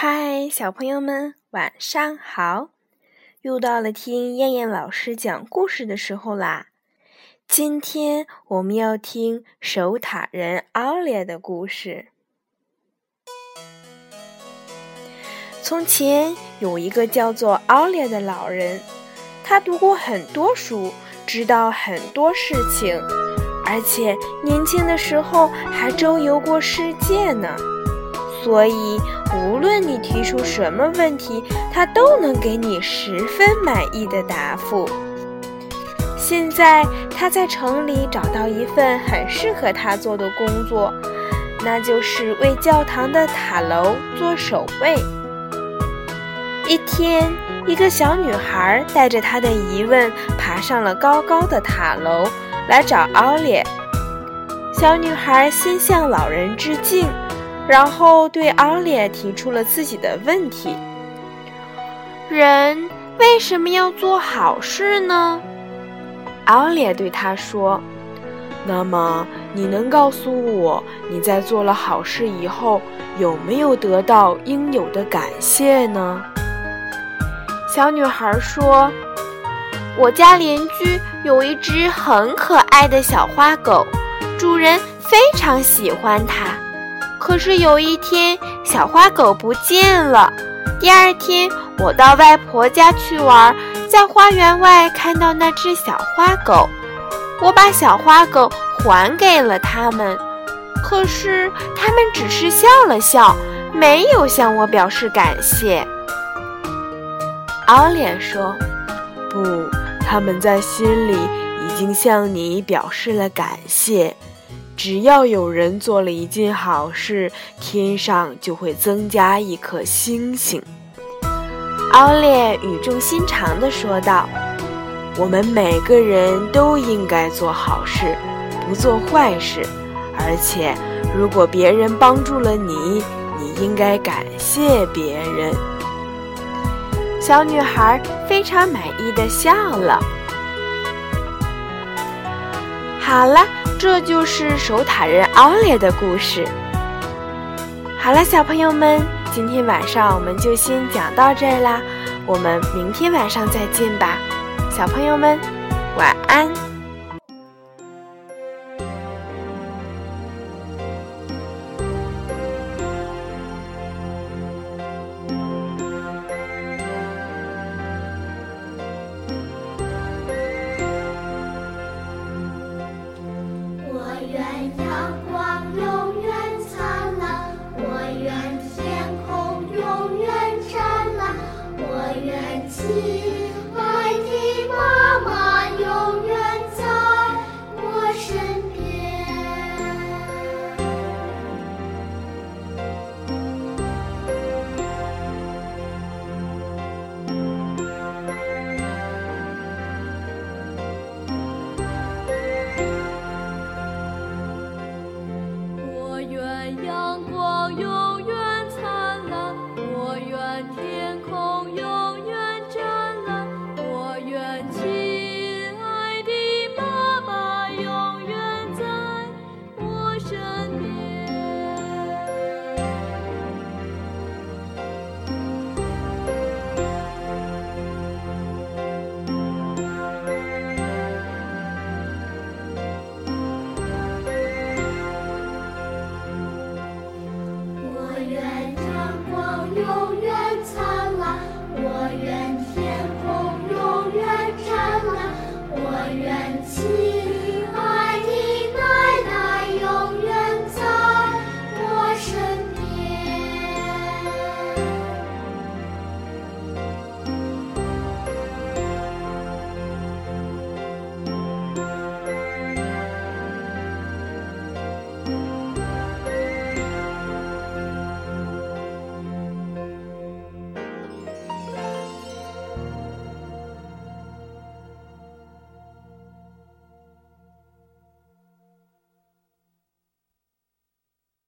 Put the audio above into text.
嗨，小朋友们，晚上好！又到了听燕燕老师讲故事的时候啦。今天我们要听守塔人奥列的故事。从前有一个叫做奥列的老人，他读过很多书，知道很多事情，而且年轻的时候还周游过世界呢。所以，无论你提出什么问题，他都能给你十分满意的答复。现在，他在城里找到一份很适合他做的工作，那就是为教堂的塔楼做守卫。一天，一个小女孩带着她的疑问爬上了高高的塔楼，来找奥利。小女孩先向老人致敬。然后对奥列提出了自己的问题：人为什么要做好事呢？奥列对他说：“那么你能告诉我，你在做了好事以后有没有得到应有的感谢呢？”小女孩说：“我家邻居有一只很可爱的小花狗，主人非常喜欢它。”可是有一天，小花狗不见了。第二天，我到外婆家去玩，在花园外看到那只小花狗，我把小花狗还给了他们。可是他们只是笑了笑，没有向我表示感谢。奥莲说：“不，他们在心里已经向你表示了感谢。”只要有人做了一件好事，天上就会增加一颗星星。奥列语重心长地说道：“我们每个人都应该做好事，不做坏事。而且，如果别人帮助了你，你应该感谢别人。”小女孩非常满意的笑了。好了。这就是守塔人奥列的故事。好了，小朋友们，今天晚上我们就先讲到这儿啦，我们明天晚上再见吧，小朋友们，晚安。see.